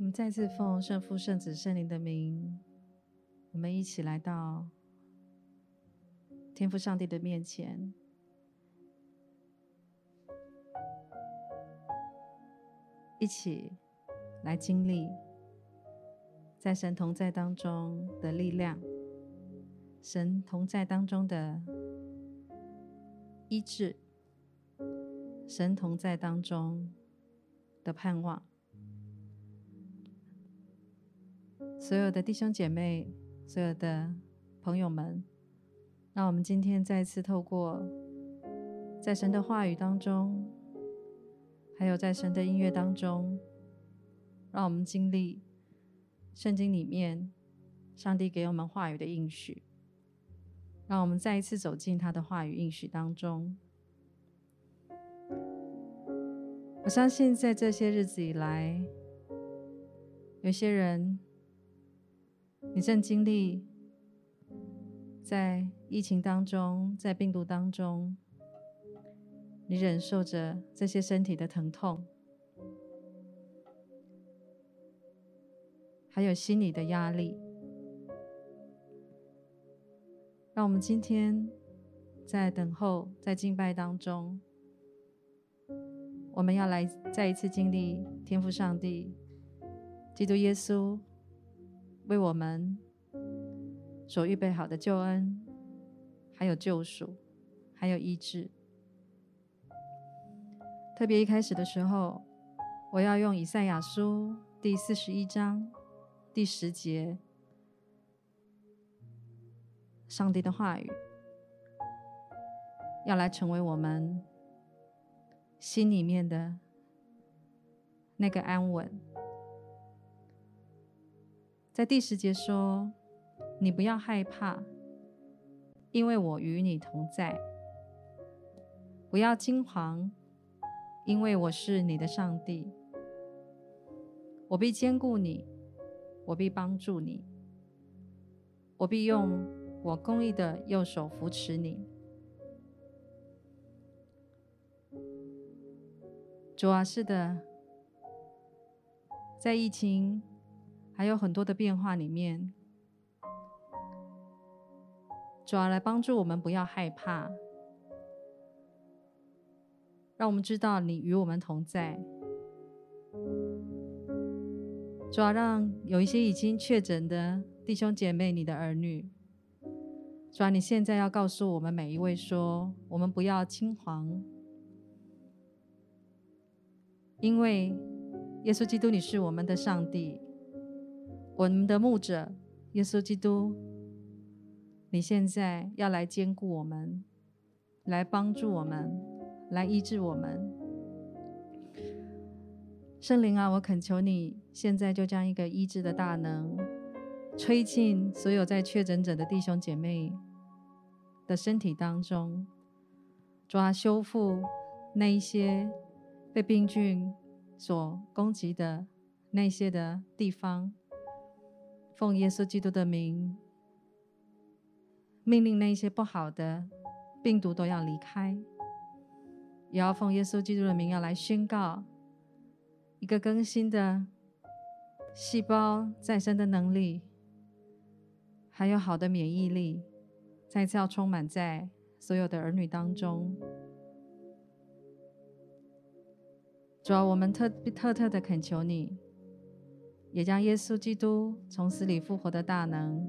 我们再次奉圣父、圣子、圣灵的名，我们一起来到天父上帝的面前，一起来经历在神同在当中的力量，神同在当中的医治，神同在当中的盼望。所有的弟兄姐妹，所有的朋友们，让我们今天再次透过在神的话语当中，还有在神的音乐当中，让我们经历圣经里面上帝给我们话语的应许，让我们再一次走进他的话语应许当中。我相信在这些日子以来，有些人。你正经历在疫情当中，在病毒当中，你忍受着这些身体的疼痛，还有心理的压力。让我们今天在等候，在敬拜当中，我们要来再一次经历天父上帝、基督耶稣。为我们所预备好的救恩，还有救赎，还有医治。特别一开始的时候，我要用以赛亚书第四十一章第十节，上帝的话语，要来成为我们心里面的那个安稳。在第十节说：“你不要害怕，因为我与你同在；不要惊惶，因为我是你的上帝。我必坚固你，我必帮助你，我必用我公义的右手扶持你。”主啊，是的，在疫情。还有很多的变化里面，主要来帮助我们不要害怕，让我们知道你与我们同在。主要让有一些已经确诊的弟兄姐妹、你的儿女，主要你现在要告诉我们每一位说：我们不要惊惶，因为耶稣基督你是我们的上帝。我们的牧者耶稣基督，你现在要来兼顾我们，来帮助我们，来医治我们。圣灵啊，我恳求你，现在就将一个医治的大能吹进所有在确诊者的弟兄姐妹的身体当中，主啊，修复那一些被病菌所攻击的那些的地方。奉耶稣基督的名，命令那些不好的病毒都要离开，也要奉耶稣基督的名，要来宣告一个更新的细胞再生的能力，还有好的免疫力，再次要充满在所有的儿女当中。主啊，我们特特特的恳求你。也将耶稣基督从死里复活的大能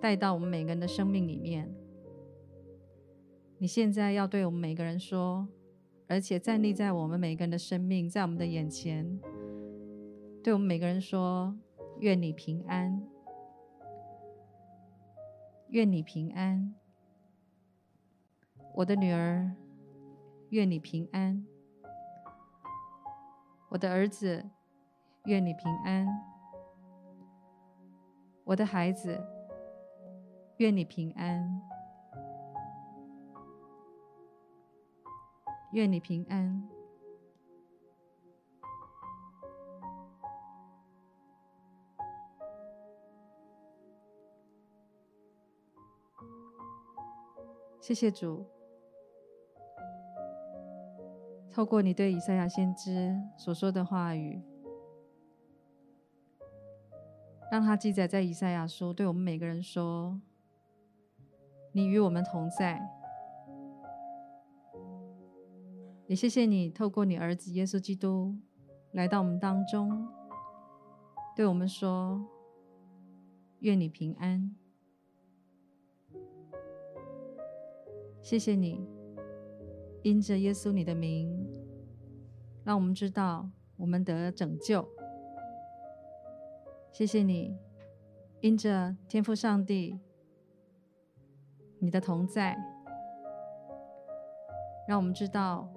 带到我们每个人的生命里面。你现在要对我们每个人说，而且站立在我们每个人的生命，在我们的眼前，对我们每个人说：愿你平安，愿你平安，我的女儿，愿你平安，我的儿子。愿你平安，我的孩子。愿你平安，愿你平安。谢谢主，透过你对以赛亚先知所说的话语。让它记载在以赛亚书，对我们每个人说：“你与我们同在。”也谢谢你透过你儿子耶稣基督来到我们当中，对我们说：“愿你平安。”谢谢你，因着耶稣你的名，让我们知道我们得拯救。谢谢你，因着天父上帝你的同在，让我们知道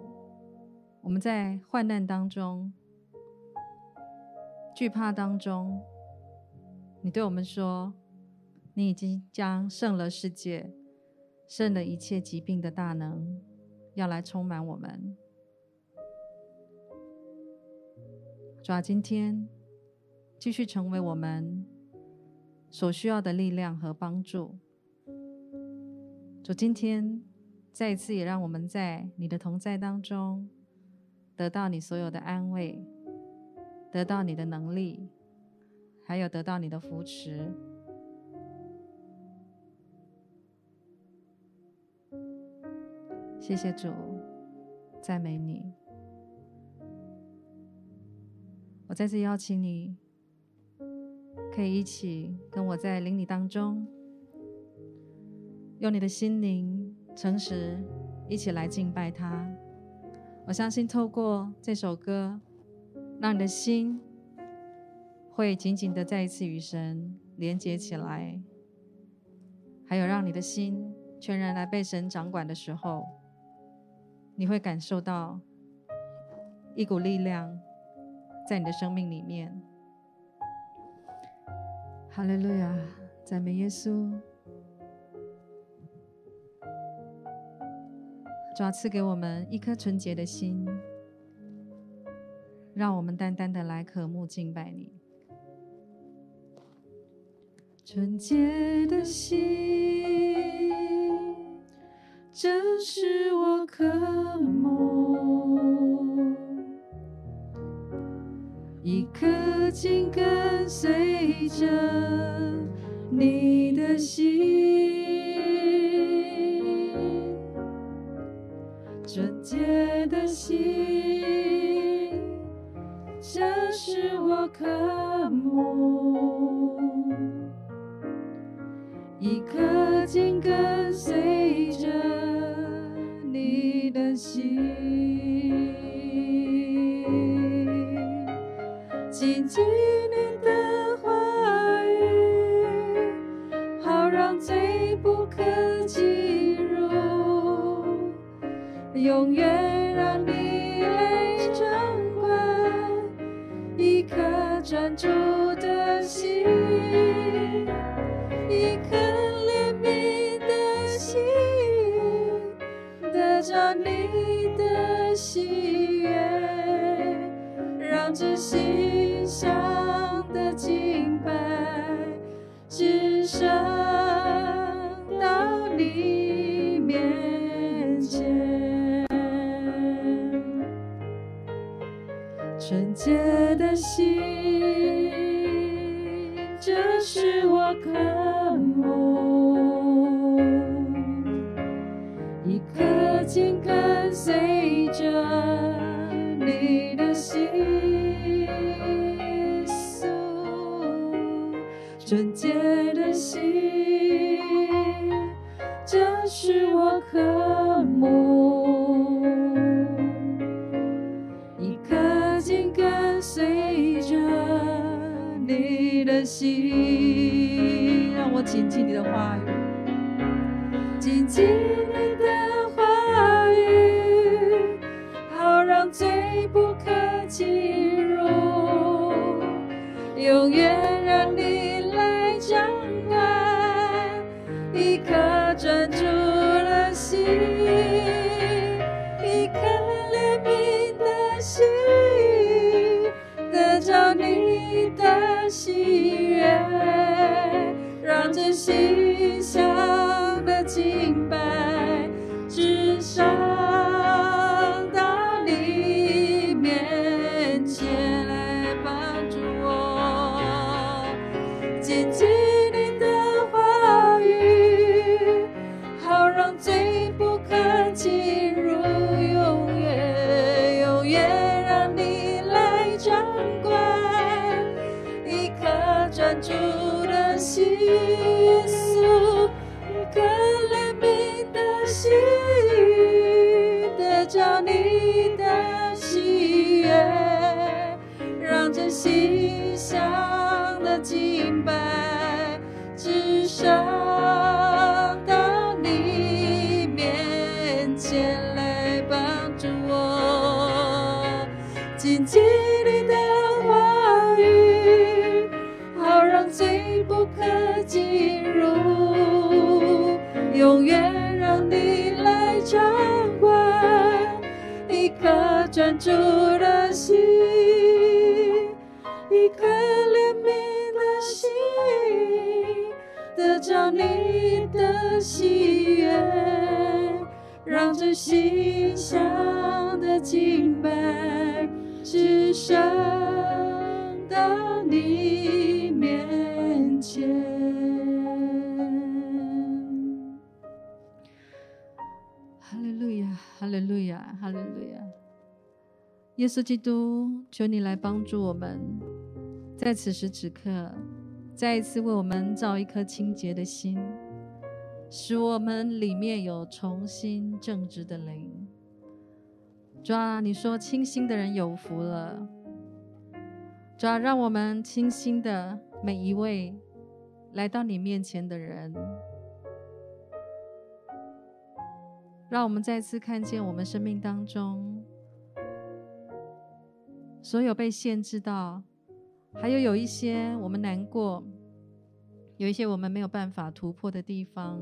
我们在患难当中、惧怕当中，你对我们说，你已经将胜了世界。胜了一切疾病的大能，要来充满我们。主啊，今天继续成为我们所需要的力量和帮助。主，今天再一次也让我们在你的同在当中，得到你所有的安慰，得到你的能力，还有得到你的扶持。谢谢主，赞美你。我再次邀请你，可以一起跟我在灵里当中，用你的心灵诚实一起来敬拜他。我相信透过这首歌，让你的心会紧紧的再一次与神连接起来，还有让你的心全然来被神掌管的时候。你会感受到一股力量在你的生命里面。哈利路亚，赞美耶稣！主啊，赐给我们一颗纯洁的心，让我们单单的来渴慕敬拜你。纯洁的心。这是我渴慕，一颗紧跟随着你的心，纯洁的心，这是我渴慕，一颗紧跟随着你的。心，紧紧你的话语，好让最不可进入，永远让你来掌管，一颗专注的心，一颗怜悯的心，得着你。喜悦，让这馨香的敬拜只剩到你面前。纯洁的心，耶稣基督，求你来帮助我们，在此时此刻，再一次为我们造一颗清洁的心，使我们里面有重新正直的灵。主啊，你说清心的人有福了。主啊，让我们清心的每一位来到你面前的人。让我们再次看见我们生命当中所有被限制到，还有有一些我们难过，有一些我们没有办法突破的地方。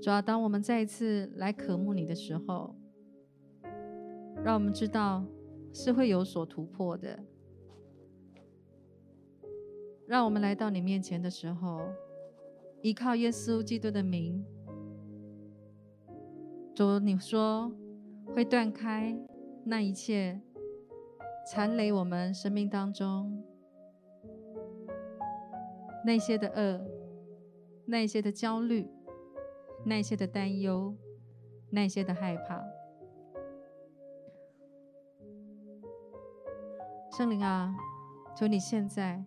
主要当我们再一次来渴慕你的时候，让我们知道是会有所突破的。让我们来到你面前的时候，依靠耶稣基督的名。主，你说会断开那一切缠累我们生命当中那些的恶、那些的焦虑、那些的担忧、那些的害怕。圣灵啊，求你现在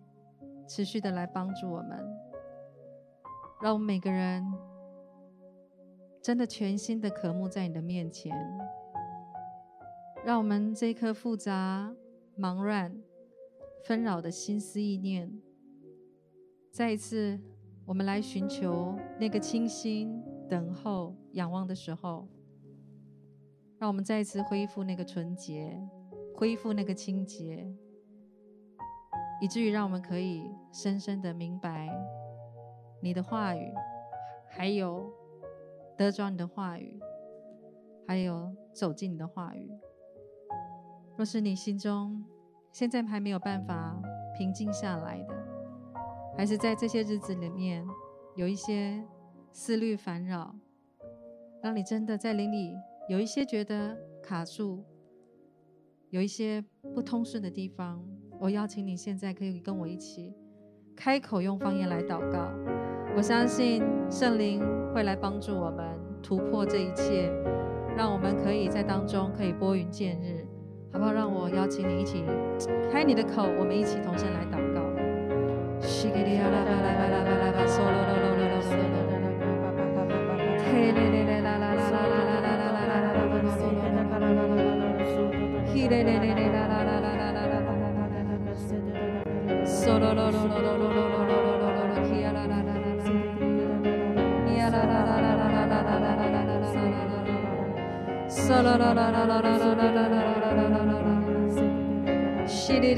持续的来帮助我们，让我们每个人。真的全心的渴慕在你的面前，让我们这一颗复杂、忙乱、纷扰的心思意念，再一次我们来寻求那个清新、等候、仰望的时候，让我们再一次恢复那个纯洁，恢复那个清洁，以至于让我们可以深深的明白你的话语，还有。得着你的话语，还有走进你的话语。若是你心中现在还没有办法平静下来的，还是在这些日子里面有一些思虑烦扰，让你真的在灵里有一些觉得卡住，有一些不通顺的地方，我邀请你现在可以跟我一起开口用方言来祷告。我相信圣灵。会来帮助我们突破这一切，让我们可以在当中可以拨云见日，好不好？让我邀请你一起开你的口，我们一起同声来祷告。Shiri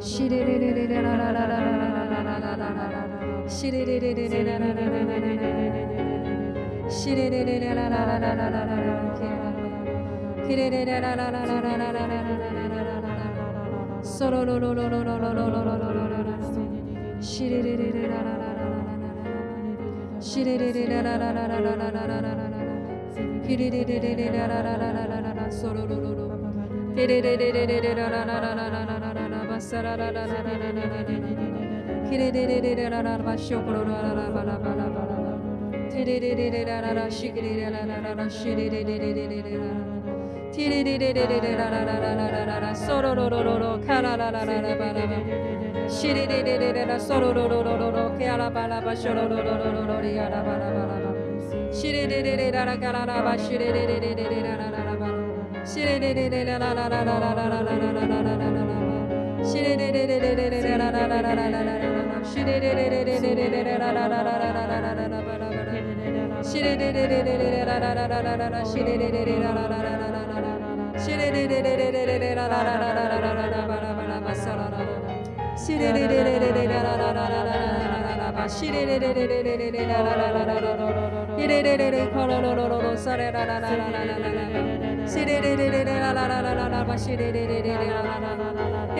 Solo Shire Shire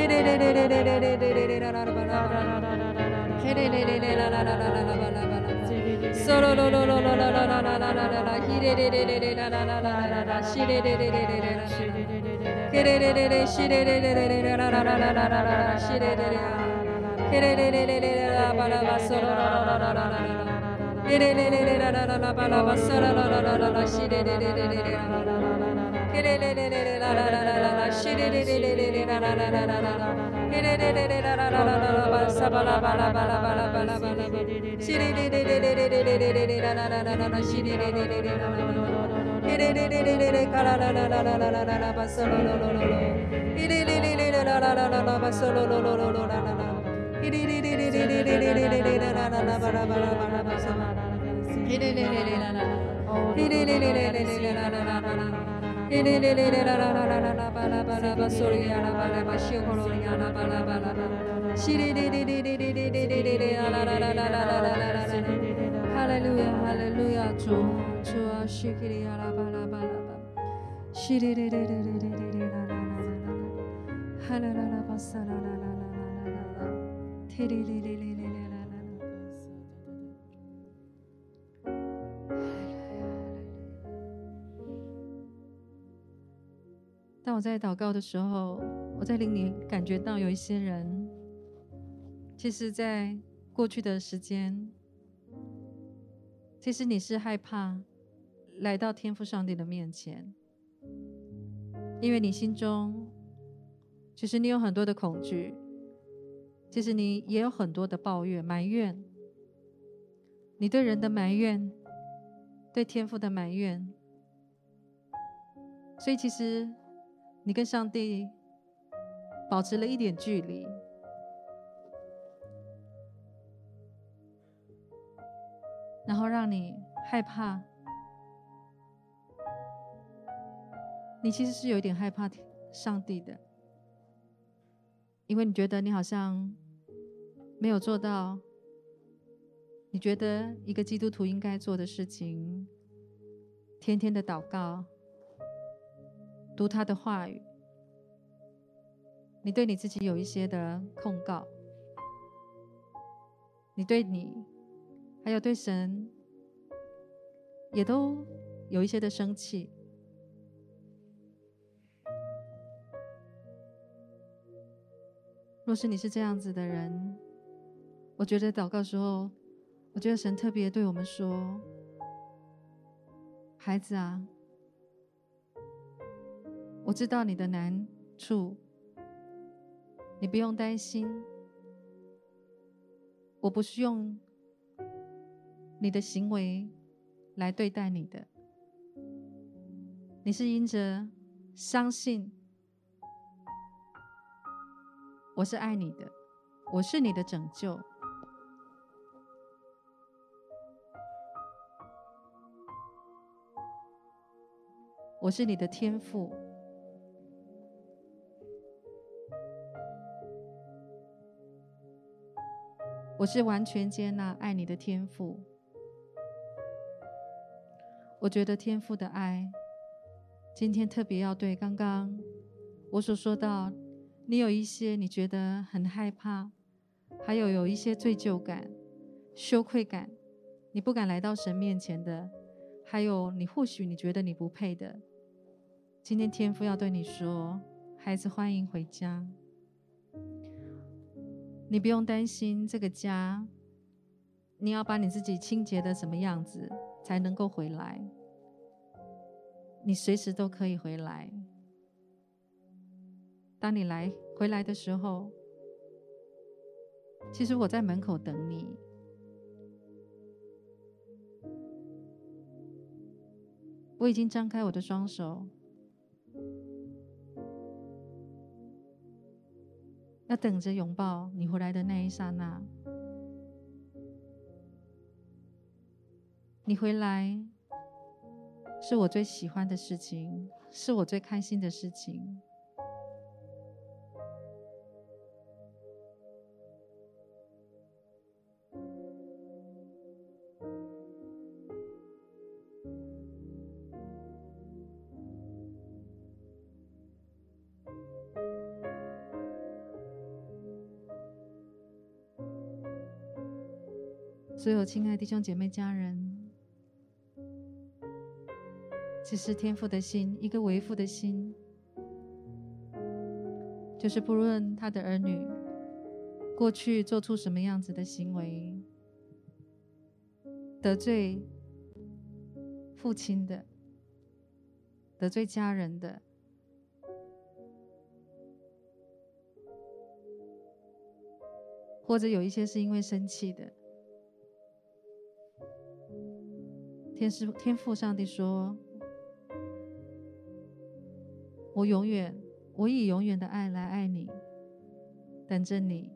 レレレレレレレレレレレラララバラバラヘレレレレララララララバララソロロロロロロロララララララヒレレレレレララララララシレレレレレレラケレレレレシレレレレレララララララララシレレレケレレレレレラバラバソロロロロララララレレレレララララバラバソロロロロロシレレララララ Hallelujah. Hallelujah, hallelujah, to to Shikiri Alabala Balaba. Shiri Halala Basala Tiri 我在祷告的时候，我在灵里感觉到有一些人，其实，在过去的时间，其实你是害怕。来到天父上帝的面前，因为你心中其实你有很多的恐惧，其实你也有很多的抱怨、埋怨，你对人的埋怨，对天父的埋怨，所以其实你跟上帝保持了一点距离，然后让你害怕。你其实是有一点害怕上帝的，因为你觉得你好像没有做到，你觉得一个基督徒应该做的事情，天天的祷告，读他的话语，你对你自己有一些的控告，你对你，还有对神，也都有一些的生气。若是你是这样子的人，我觉得祷告时候，我觉得神特别对我们说：“孩子啊，我知道你的难处，你不用担心。我不是用你的行为来对待你的，你是因着相信。”我是爱你的，我是你的拯救，我是你的天赋，我是完全接纳爱你的天赋。我觉得天赋的爱，今天特别要对刚刚我所说到。你有一些你觉得很害怕，还有有一些罪疚感、羞愧感，你不敢来到神面前的，还有你或许你觉得你不配的，今天天赋要对你说：“孩子，欢迎回家。你不用担心这个家，你要把你自己清洁的什么样子才能够回来？你随时都可以回来。当你来回来的时候，其实我在门口等你。”我已经张开我的双手，要等着拥抱你回来的那一刹那。你回来是我最喜欢的事情，是我最开心的事情。所有亲爱的弟兄姐妹、家人，这是天父的心，一个为父的心，就是不论他的儿女过去做出什么样子的行为，得罪父亲的，得罪家人的，或者有一些是因为生气的。天师天父上帝说：“我永远，我以永远的爱来爱你，等着你。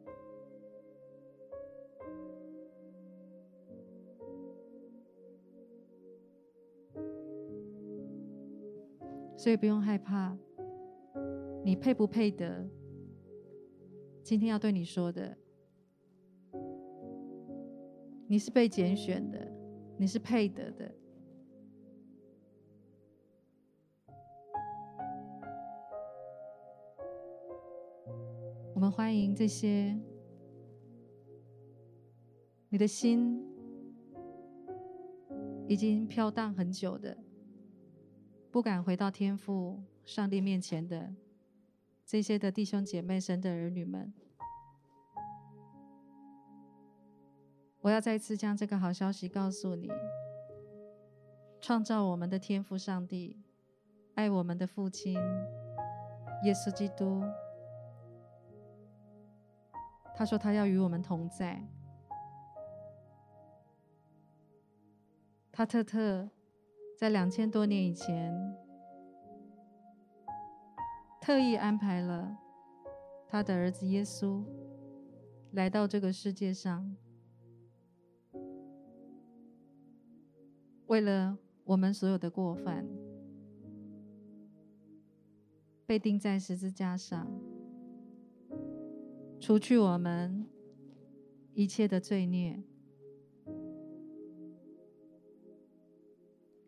所以不用害怕，你配不配得？今天要对你说的，你是被拣选的。”你是配得的。我们欢迎这些你的心已经飘荡很久的，不敢回到天父上帝面前的这些的弟兄姐妹、神的儿女们。我要再次将这个好消息告诉你：创造我们的天父上帝，爱我们的父亲耶稣基督。他说他要与我们同在。他特特在两千多年以前，特意安排了他的儿子耶稣来到这个世界上。为了我们所有的过犯，被钉在十字架上，除去我们一切的罪孽。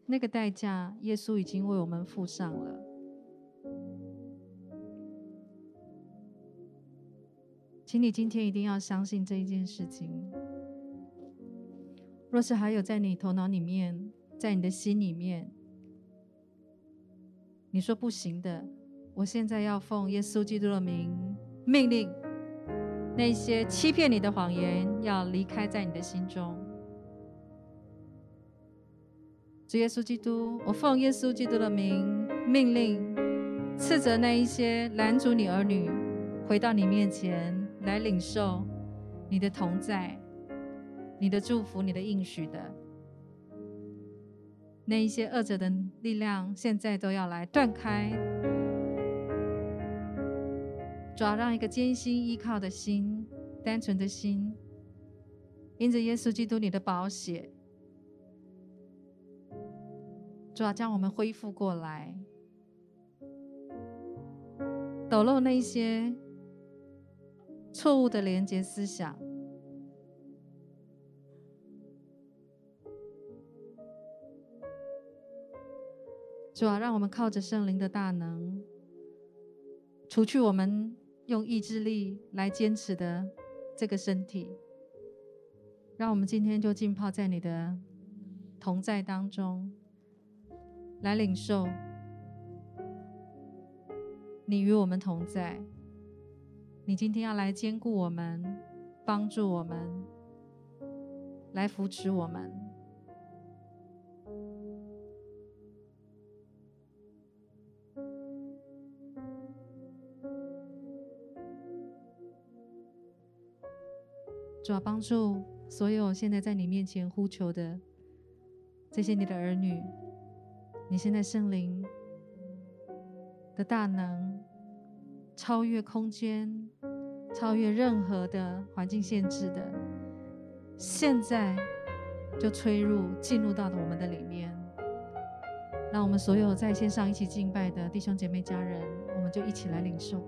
那个代价，耶稣已经为我们付上了。请你今天一定要相信这一件事情。若是还有在你头脑里面，在你的心里面，你说不行的，我现在要奉耶稣基督的名命令，那些欺骗你的谎言要离开在你的心中。主耶稣基督，我奉耶稣基督的名命令，斥责那一些拦阻你儿女回到你面前来领受你的同在。你的祝福，你的应许的，那一些恶者的力量，现在都要来断开，主要让一个艰辛依靠的心、单纯的心，因着耶稣基督你的宝血，主要将我们恢复过来，抖落那些错误的连结思想。主啊，让我们靠着圣灵的大能，除去我们用意志力来坚持的这个身体，让我们今天就浸泡在你的同在当中，来领受你与我们同在。你今天要来兼顾我们，帮助我们，来扶持我们。主要帮助所有现在在你面前呼求的这些你的儿女，你现在圣灵的大能超越空间，超越任何的环境限制的，现在就吹入进入到了我们的里面，让我们所有在线上一起敬拜的弟兄姐妹家人，我们就一起来领受。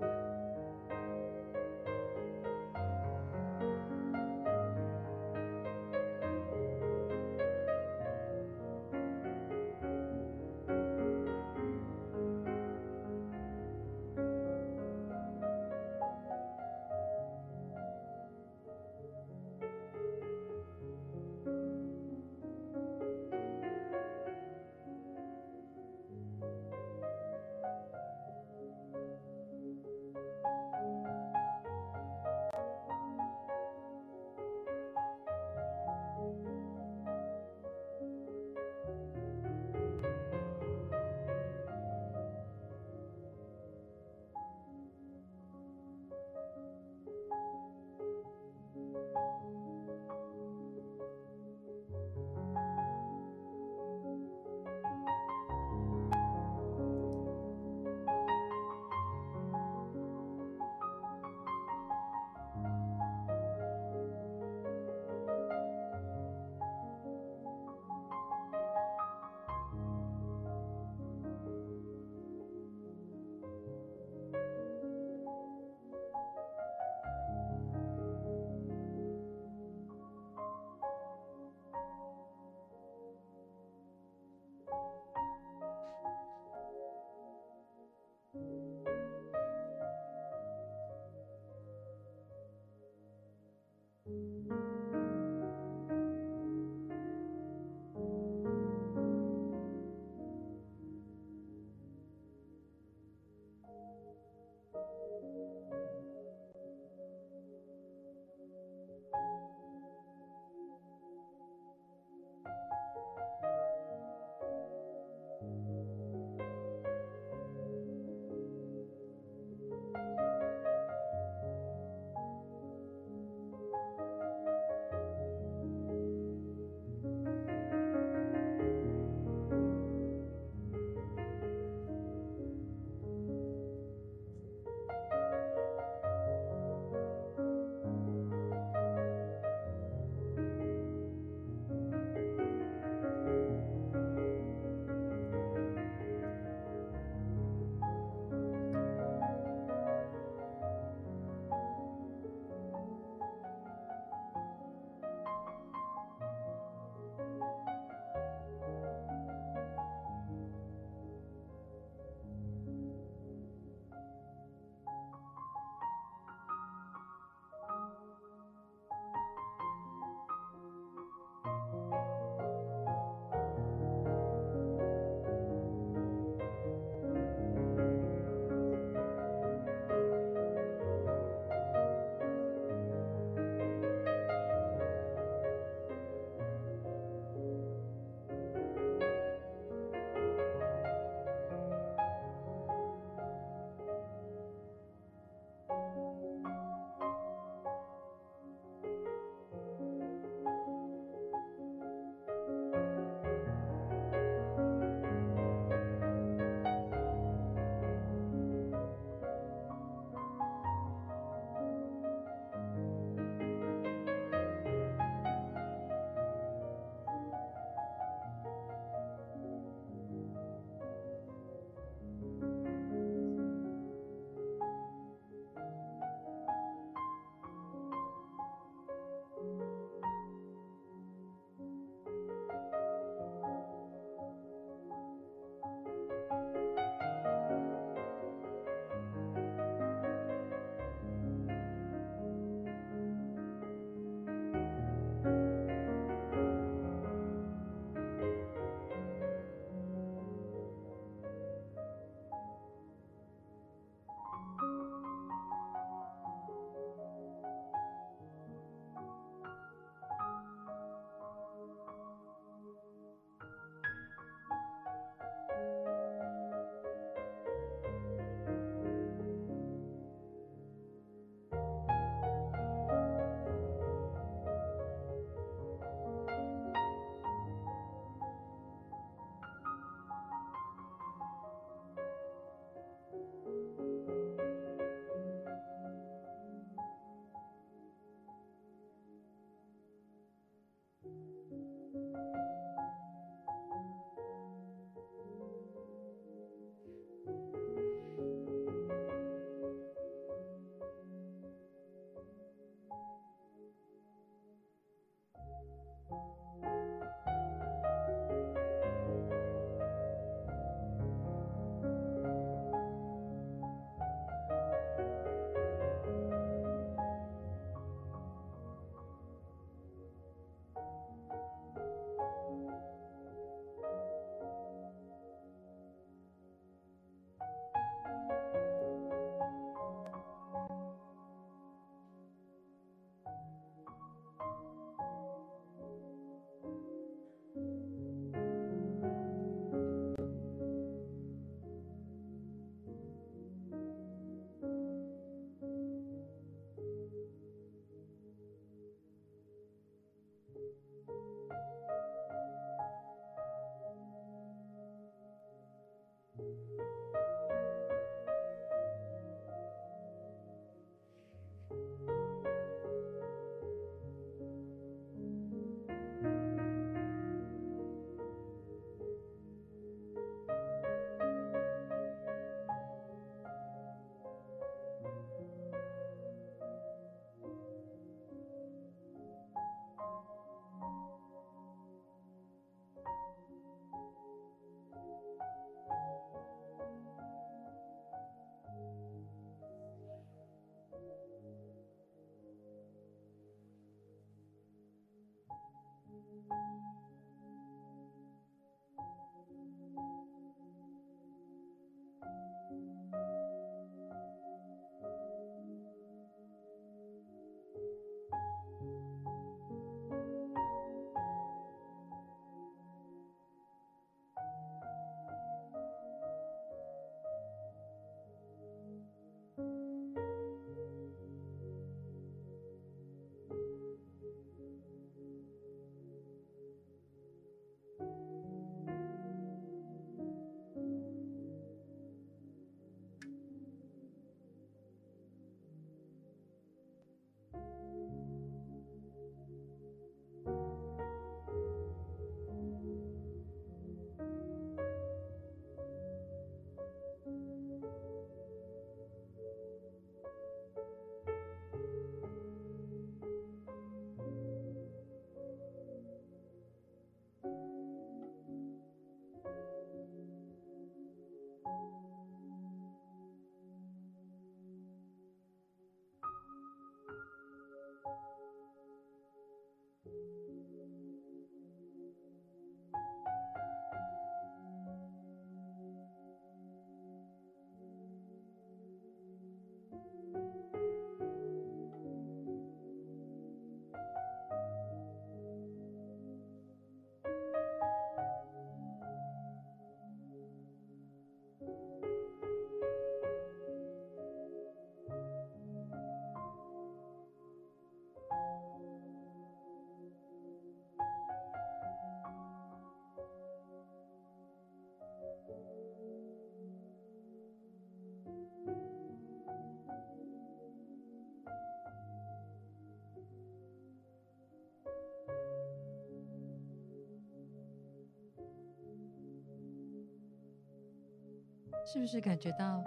是不是感觉到，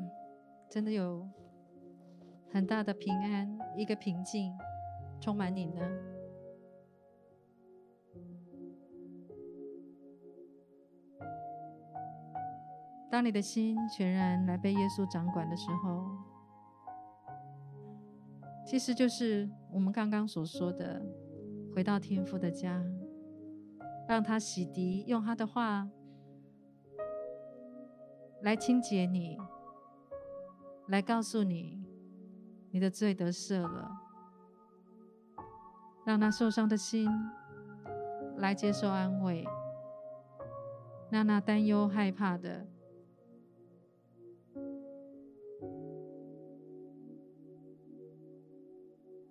嗯，真的有很大的平安，一个平静充满你呢？当你的心全然来被耶稣掌管的时候，其实就是我们刚刚所说的，回到天父的家，让他洗涤，用他的话来清洁你，来告诉你你的罪得赦了，让那受伤的心来接受安慰，让那担忧害怕的。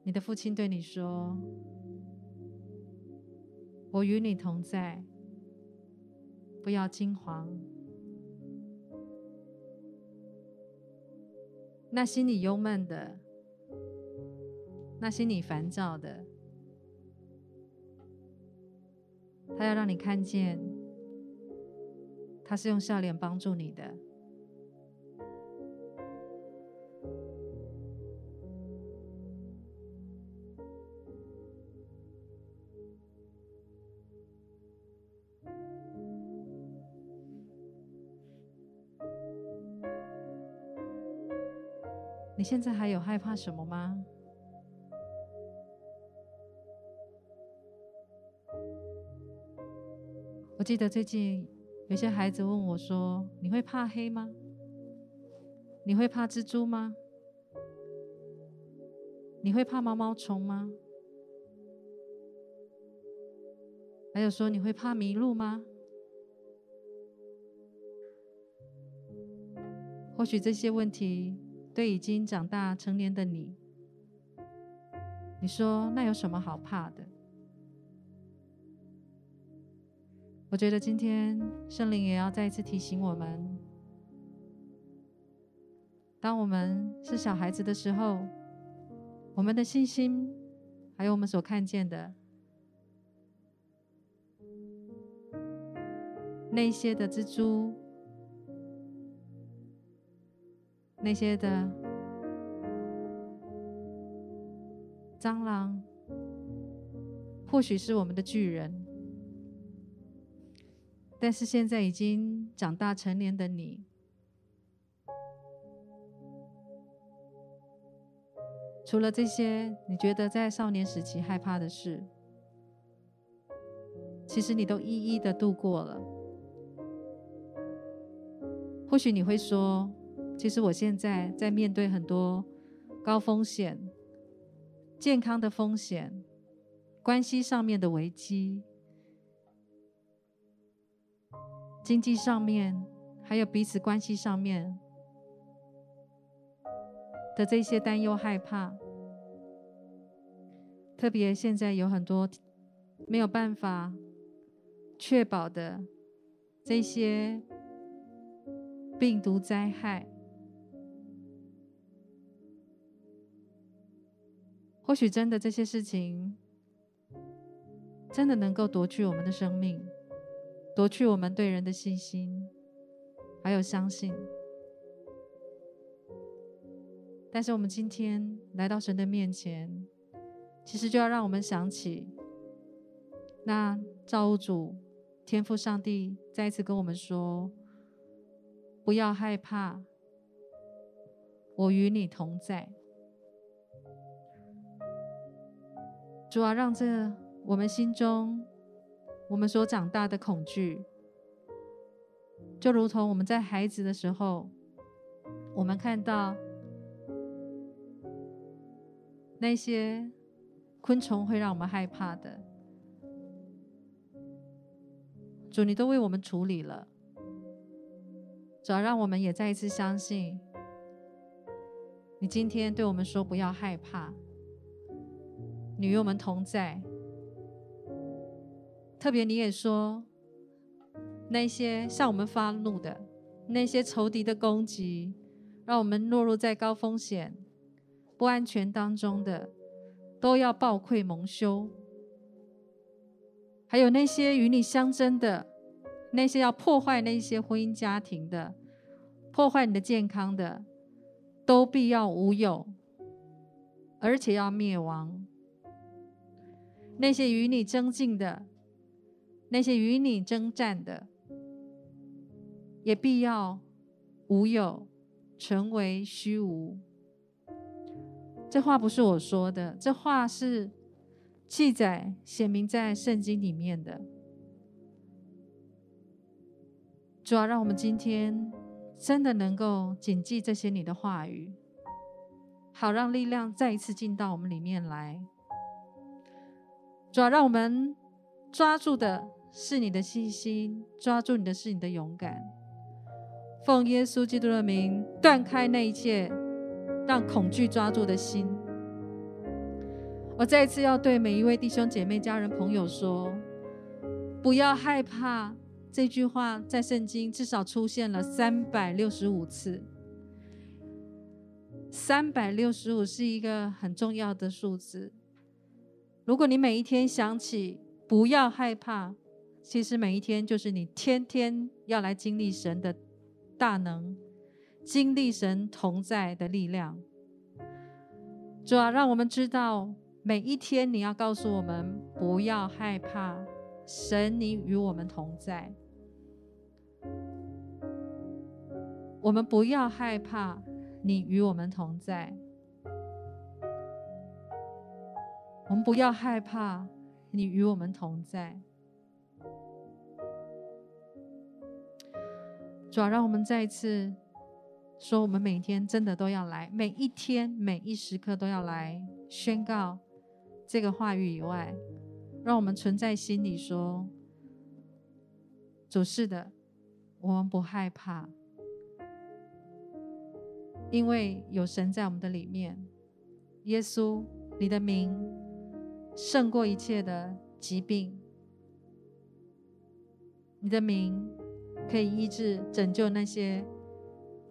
你的父亲对你说：“我与你同在，不要惊慌。那心里忧闷的，那心里烦躁的，他要让你看见，他是用笑脸帮助你的。”你现在还有害怕什么吗？我记得最近有些孩子问我说：“你会怕黑吗？你会怕蜘蛛吗？你会怕毛毛虫吗？还有说你会怕迷路吗？”或许这些问题。对已经长大成年的你，你说那有什么好怕的？我觉得今天圣灵也要再一次提醒我们：当我们是小孩子的时候，我们的信心，还有我们所看见的那些的蜘蛛。那些的蟑螂，或许是我们的巨人，但是现在已经长大成年的你，除了这些，你觉得在少年时期害怕的事，其实你都一一的度过了。或许你会说，其实我现在在面对很多高风险、健康的风险、关系上面的危机、经济上面，还有彼此关系上面的这些担忧、害怕。特别现在有很多没有办法确保的这些病毒灾害。或许真的这些事情，真的能够夺去我们的生命，夺去我们对人的信心，还有相信。但是我们今天来到神的面前，其实就要让我们想起，那造物主天父上帝再一次跟我们说：“不要害怕，我与你同在。”主啊，让这我们心中，我们所长大的恐惧，就如同我们在孩子的时候，我们看到那些昆虫会让我们害怕的，主，你都为我们处理了。主要让我们也再一次相信，你今天对我们说：“不要害怕。”你与我们同在，特别你也说，那些向我们发怒的，那些仇敌的攻击，让我们落入在高风险、不安全当中的，都要抱愧蒙羞。还有那些与你相争的，那些要破坏那些婚姻家庭的，破坏你的健康的，都必要无有，而且要灭亡。那些与你争竞的，那些与你征战的，也必要无有，成为虚无。这话不是我说的，这话是记载写明在圣经里面的。主要让我们今天真的能够谨记这些你的话语，好让力量再一次进到我们里面来。主要让我们抓住的是你的信心，抓住你的是你的勇敢。奉耶稣基督的名，断开那一切让恐惧抓住的心。我再一次要对每一位弟兄姐妹、家人、朋友说：不要害怕。这句话在圣经至少出现了三百六十五次。三百六十五是一个很重要的数字。如果你每一天想起不要害怕，其实每一天就是你天天要来经历神的大能，经历神同在的力量。主要让我们知道，每一天你要告诉我们不要害怕。神，你与我们同在。我们不要害怕，你与我们同在。我们不要害怕，你与我们同在。主要让我们再一次说，我们每天真的都要来，每一天每一时刻都要来宣告这个话语以外。让我们存在心里说：“主是的，我们不害怕，因为有神在我们的里面。耶稣，你的名胜过一切的疾病，你的名可以医治、拯救那些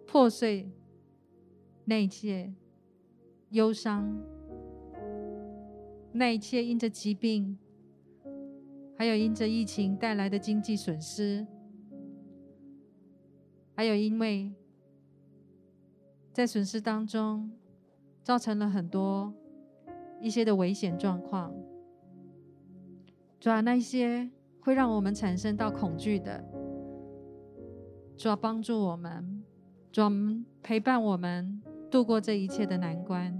破碎、那一切忧伤、那一切因着疾病。”还有因着疫情带来的经济损失，还有因为在损失当中造成了很多一些的危险状况，主要那些会让我们产生到恐惧的，主要帮助我们，主要陪伴我们度过这一切的难关。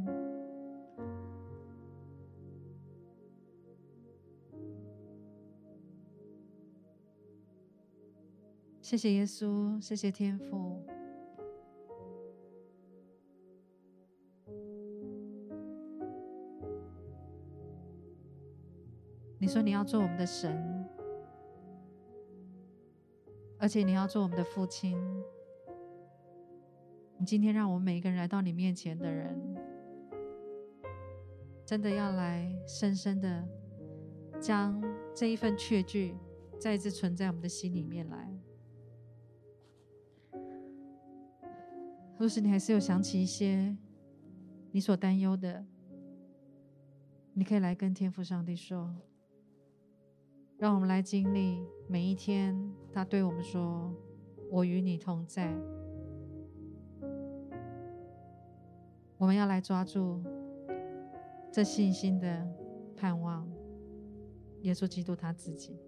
谢谢耶稣，谢谢天父。说你要做我们的神，而且你要做我们的父亲。你今天让我们每一个人来到你面前的人，真的要来深深的将这一份确据再一次存在我们的心里面来。若是你还是有想起一些你所担忧的，你可以来跟天父上帝说，让我们来经历每一天。他对我们说：“我与你同在。”我们要来抓住这信心的盼望，耶稣基督他自己。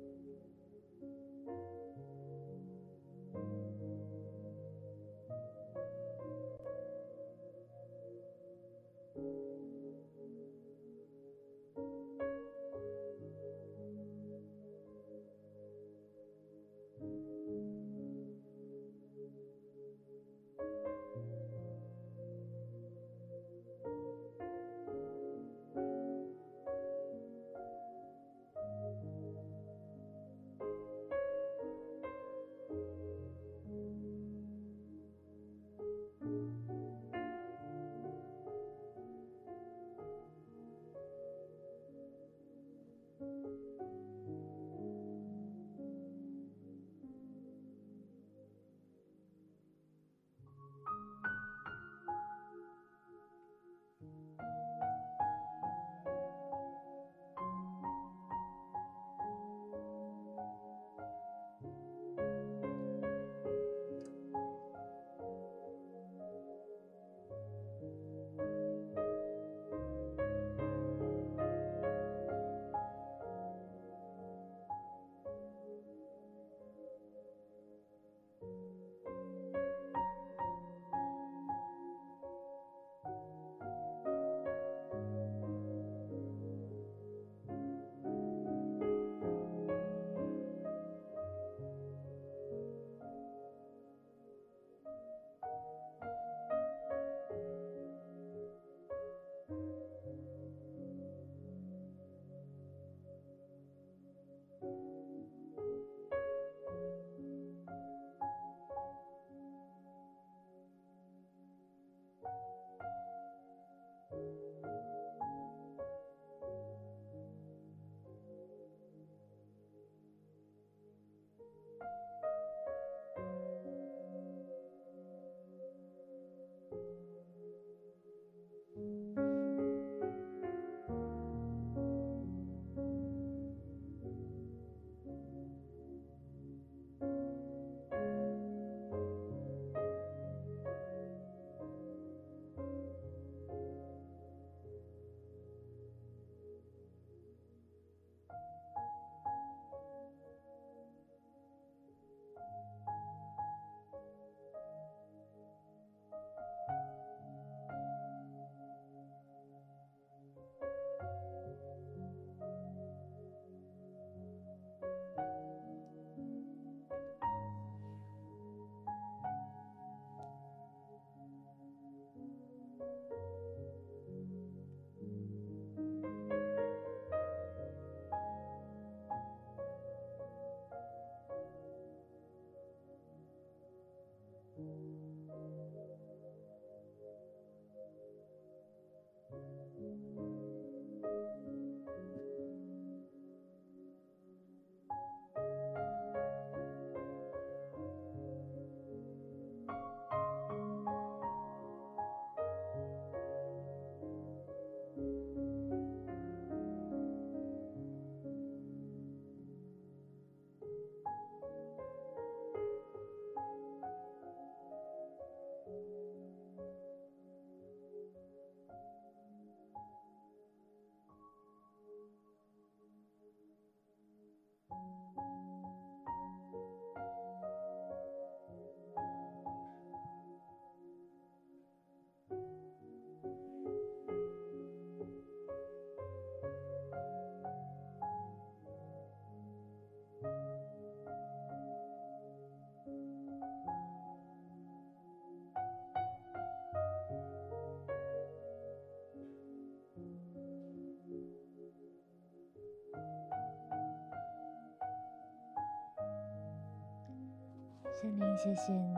圣灵，谢谢你，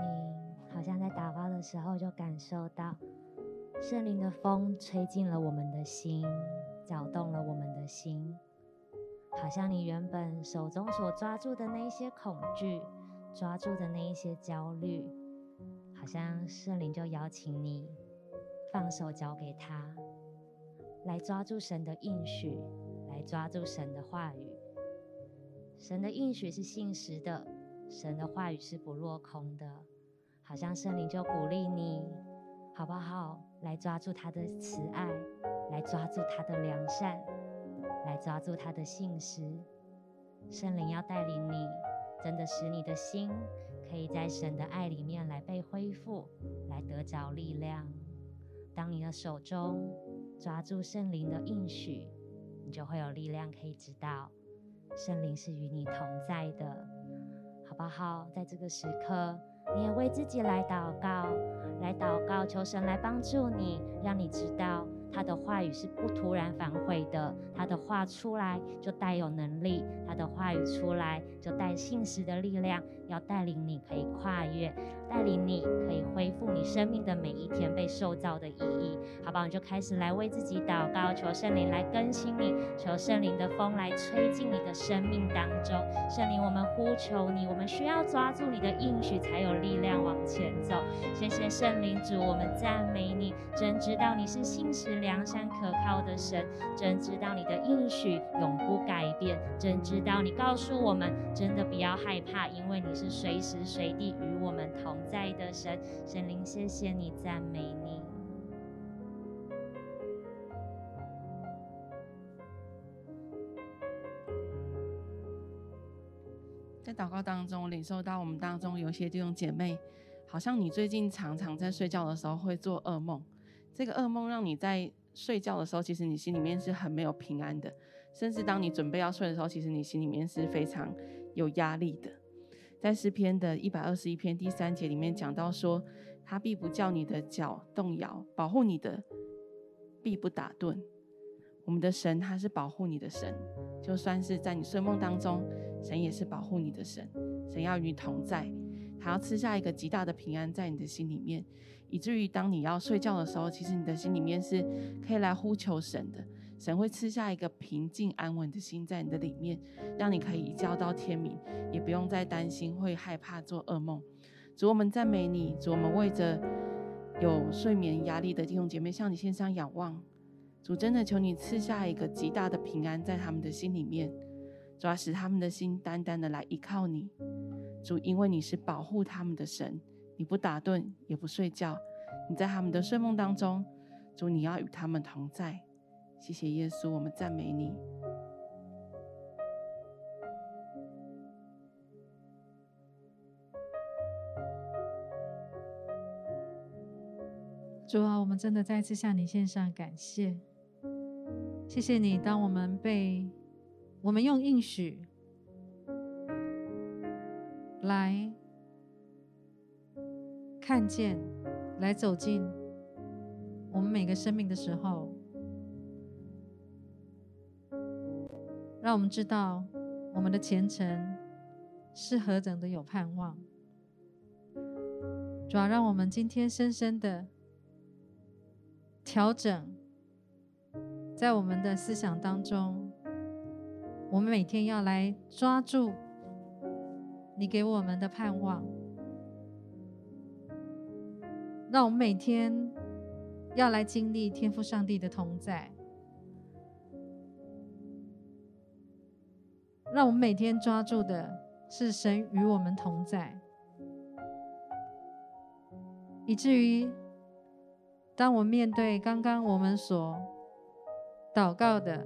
好像在祷告的时候就感受到圣灵的风吹进了我们的心，搅动了我们的心，好像你原本手中所抓住的那一些恐惧，抓住的那一些焦虑，好像圣灵就邀请你放手交给他，来抓住神的应许，来抓住神的话语。神的应许是信实的。神的话语是不落空的，好像圣灵就鼓励你，好不好？来抓住他的慈爱，来抓住他的良善，来抓住他的信实。圣灵要带领你，真的使你的心可以在神的爱里面来被恢复，来得着力量。当你的手中抓住圣灵的应许，你就会有力量，可以知道圣灵是与你同在的。好不好？在这个时刻，你也为自己来祷告，来祷告，求神来帮助你，让你知道他的话语是不突然反悔的，他的话出来就带有能力，他的话语出来就带信实的力量，要带领你可以跨越。带领你可以恢复你生命的每一天被受造的意义，好不好？你就开始来为自己祷告，求圣灵来更新你，求圣灵的风来吹进你的生命当中。圣灵，我们呼求你，我们需要抓住你的应许，才有力量往前走。谢谢圣灵主，我们赞美你，真知道你是信实良善可靠的神，真知道你的应许永不改变，真知道你告诉我们，真的不要害怕，因为你是随时随地与我们同。在的神，神灵，谢谢你，赞美你。在祷告当中，领受到我们当中有些弟兄姐妹，好像你最近常常在睡觉的时候会做噩梦。这个噩梦让你在睡觉的时候，其实你心里面是很没有平安的，甚至当你准备要睡的时候，其实你心里面是非常有压力的。在诗篇的一百二十一篇第三节里面讲到说，他必不叫你的脚动摇，保护你的必不打盹。我们的神他是保护你的神，就算是在你睡梦当中，神也是保护你的神。神要与你同在，他要赐下一个极大的平安在你的心里面，以至于当你要睡觉的时候，其实你的心里面是可以来呼求神的。神会赐下一个平静安稳的心在你的里面，让你可以一觉到天明，也不用再担心会害怕做噩梦。主，我们赞美你，主，我们为着有睡眠压力的弟兄姐妹向你献上仰望。主，真的求你赐下一个极大的平安在他们的心里面，主要使他们的心单单的来依靠你。主，因为你是保护他们的神，你不打盹也不睡觉，你在他们的睡梦当中，主，你要与他们同在。谢谢耶稣，我们赞美你。主啊，我们真的再次向你献上感谢。谢谢你，当我们被我们用应许来看见、来走进我们每个生命的时候。让我们知道我们的前程是何等的有盼望。主要让我们今天深深的调整，在我们的思想当中，我们每天要来抓住你给我们的盼望。让我们每天要来经历天父上帝的同在。让我们每天抓住的是神与我们同在，以至于当我面对刚刚我们所祷告的，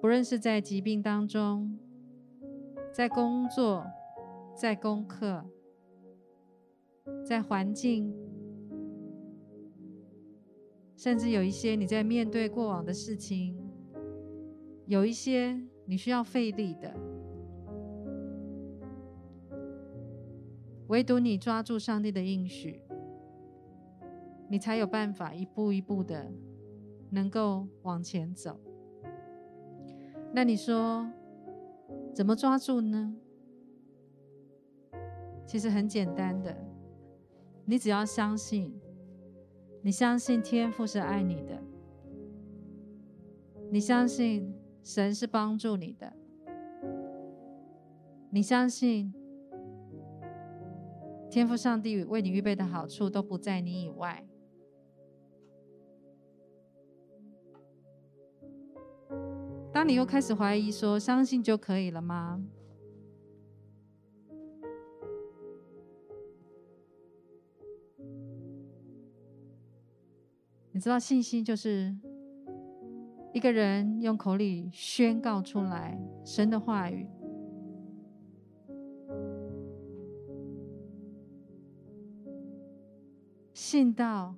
不论是在疾病当中，在工作，在功课，在环境，甚至有一些你在面对过往的事情，有一些。你需要费力的，唯独你抓住上帝的应许，你才有办法一步一步的能够往前走。那你说怎么抓住呢？其实很简单的，你只要相信，你相信天父是爱你的，你相信神是帮助你的，你相信天父上帝为你预备的好处都不在你以外。当你又开始怀疑说，相信就可以了吗？知道，信心就是一个人用口里宣告出来神的话语，信道，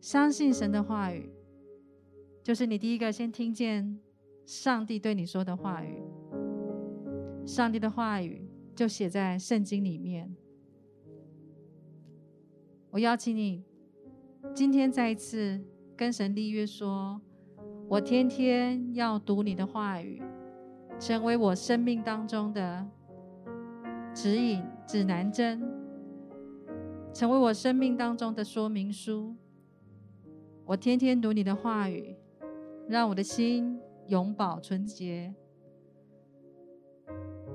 相信神的话语，就是你第一个先听见。上帝对你说的话语，上帝的话语就写在圣经里面。我邀请你，今天再一次跟神立约说，我天天要读你的话语，成为我生命当中的指引、指南针，成为我生命当中的说明书。我天天读你的话语，让我的心。永保纯洁。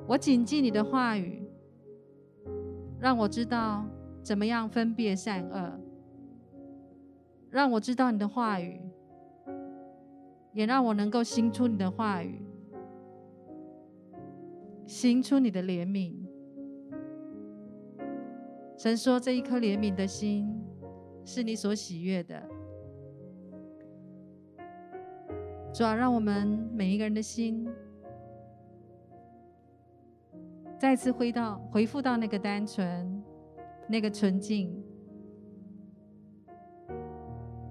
我谨记你的话语，让我知道怎么样分别善恶。让我知道你的话语，也让我能够行出你的话语，行出你的怜悯。神说：“这一颗怜悯的心，是你所喜悦的。”主啊让我们每一个人的心再次回到、恢复到那个单纯、那个纯净，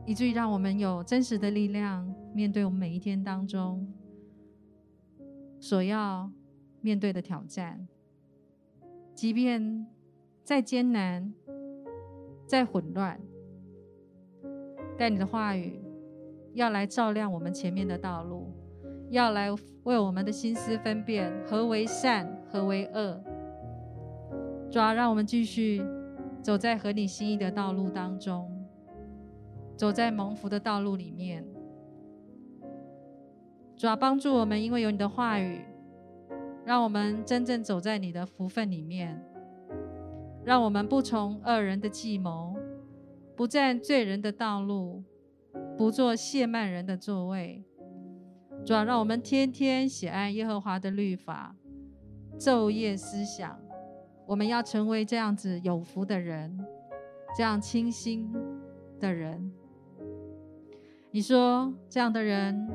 以至于让我们有真实的力量面对我们每一天当中所要面对的挑战。即便再艰难、再混乱，但你的话语。要来照亮我们前面的道路，要来为我们的心思分辨何为善，何为恶。主啊，让我们继续走在合你心意的道路当中，走在蒙福的道路里面。主啊，帮助我们，因为有你的话语，让我们真正走在你的福分里面，让我们不从恶人的计谋，不占罪人的道路。不做亵慢人的座位，主要让我们天天喜爱耶和华的律法，昼夜思想。我们要成为这样子有福的人，这样清新的人。你说这样的人，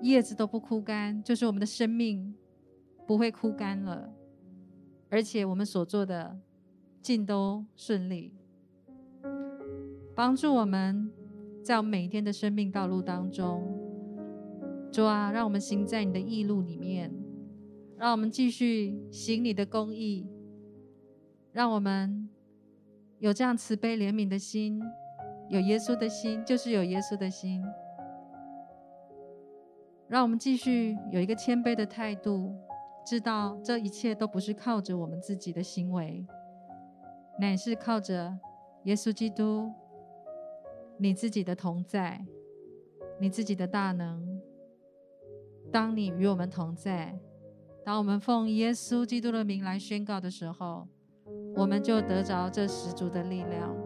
叶子都不枯干，就是我们的生命不会枯干了，而且我们所做的。尽都顺利，帮助我们在我们每一天的生命道路当中，主啊，让我们行在你的义路里面，让我们继续行你的公义，让我们有这样慈悲怜悯的心，有耶稣的心，就是有耶稣的心，让我们继续有一个谦卑的态度，知道这一切都不是靠着我们自己的行为。乃是靠着耶稣基督，你自己的同在，你自己的大能。当你与我们同在，当我们奉耶稣基督的名来宣告的时候，我们就得着这十足的力量。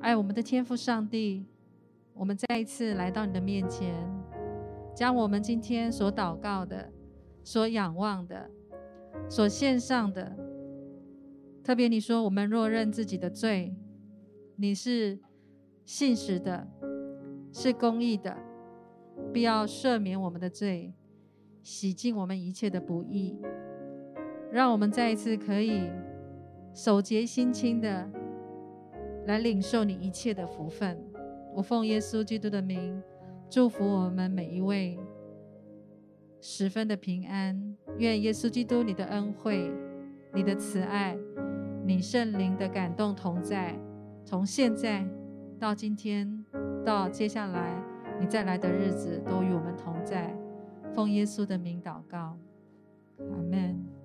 爱我们的天父上帝，我们再一次来到你的面前，将我们今天所祷告的、所仰望的、所献上的。特别你说，我们若认自己的罪，你是信实的，是公义的，必要赦免我们的罪，洗净我们一切的不义，让我们再一次可以守节心清的来领受你一切的福分。我奉耶稣基督的名，祝福我们每一位十分的平安。愿耶稣基督你的恩惠、你的慈爱。你圣灵的感动同在，从现在到今天，到接下来你再来的日子，都与我们同在。奉耶稣的名祷告，阿门。